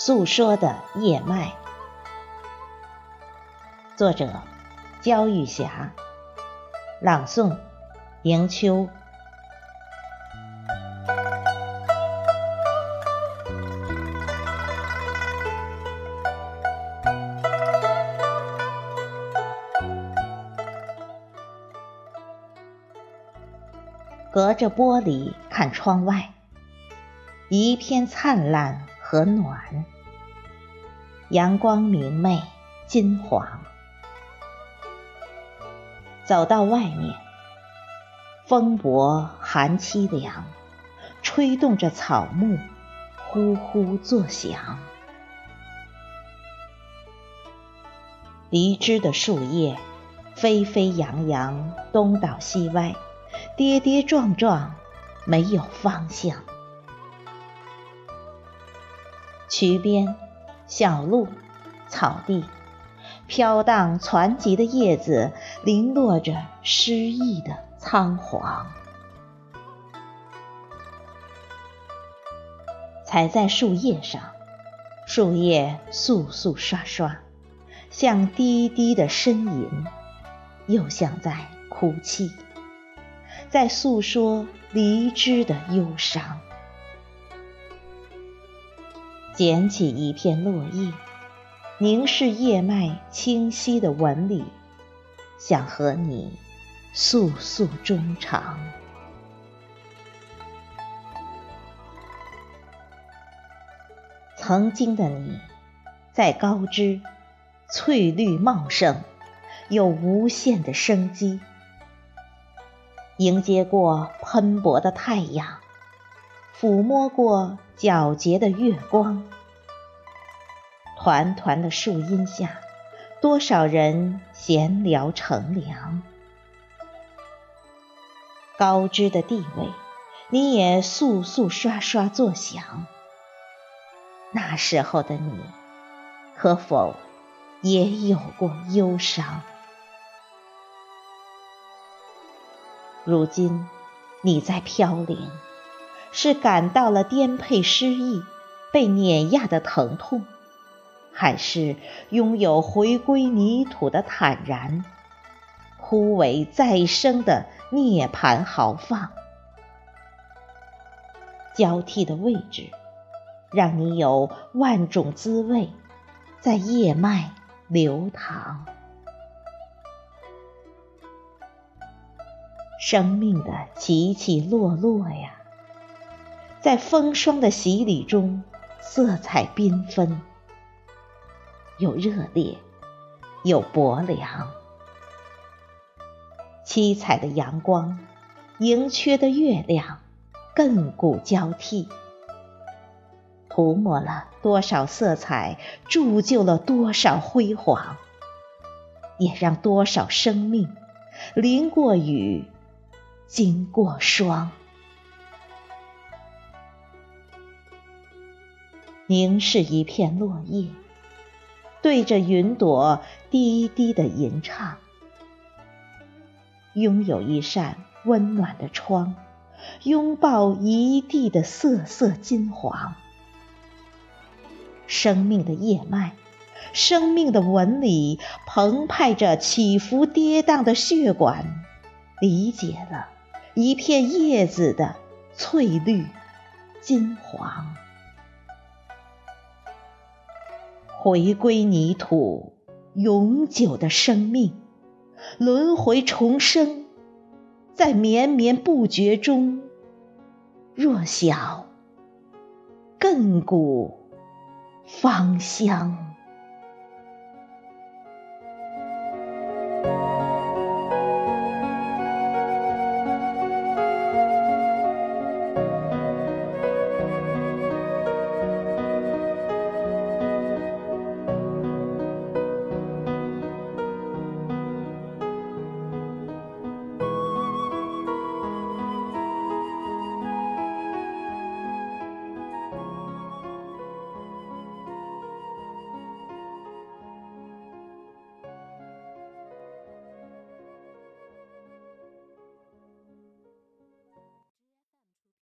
诉说的叶脉，作者焦玉霞，朗诵迎秋。隔着玻璃看窗外，一片灿烂和暖，阳光明媚金黄。走到外面，风薄寒凄凉，吹动着草木，呼呼作响。离枝的树叶飞飞扬扬，东倒西歪。跌跌撞撞，没有方向。渠边、小路、草地，飘荡攒集的叶子，零落着诗意的仓皇。踩在树叶上，树叶簌簌刷刷，像低低的呻吟，又像在哭泣。在诉说离枝的忧伤。捡起一片落叶，凝视叶脉清晰的纹理，想和你诉诉衷肠。曾经的你，在高枝，翠绿茂盛，有无限的生机。迎接过喷薄的太阳，抚摸过皎洁的月光，团团的树荫下，多少人闲聊乘凉。高枝的地位，你也簌簌刷刷作响。那时候的你，可否也有过忧伤？如今，你在飘零，是感到了颠沛失意、被碾压的疼痛，还是拥有回归泥土的坦然、枯萎再生的涅槃豪放？交替的位置，让你有万种滋味在叶脉流淌。生命的起起落落呀，在风霜的洗礼中，色彩缤纷，有热烈，有薄凉。七彩的阳光，盈缺的月亮，亘古交替，涂抹了多少色彩，铸就了多少辉煌，也让多少生命淋过雨。经过霜，凝视一片落叶，对着云朵低低的吟唱。拥有一扇温暖的窗，拥抱一地的瑟瑟金黄。生命的叶脉，生命的纹理，澎湃着起伏跌宕的血管，理解了。一片叶子的翠绿、金黄，回归泥土，永久的生命，轮回重生，在绵绵不绝中，若小亘古芳香。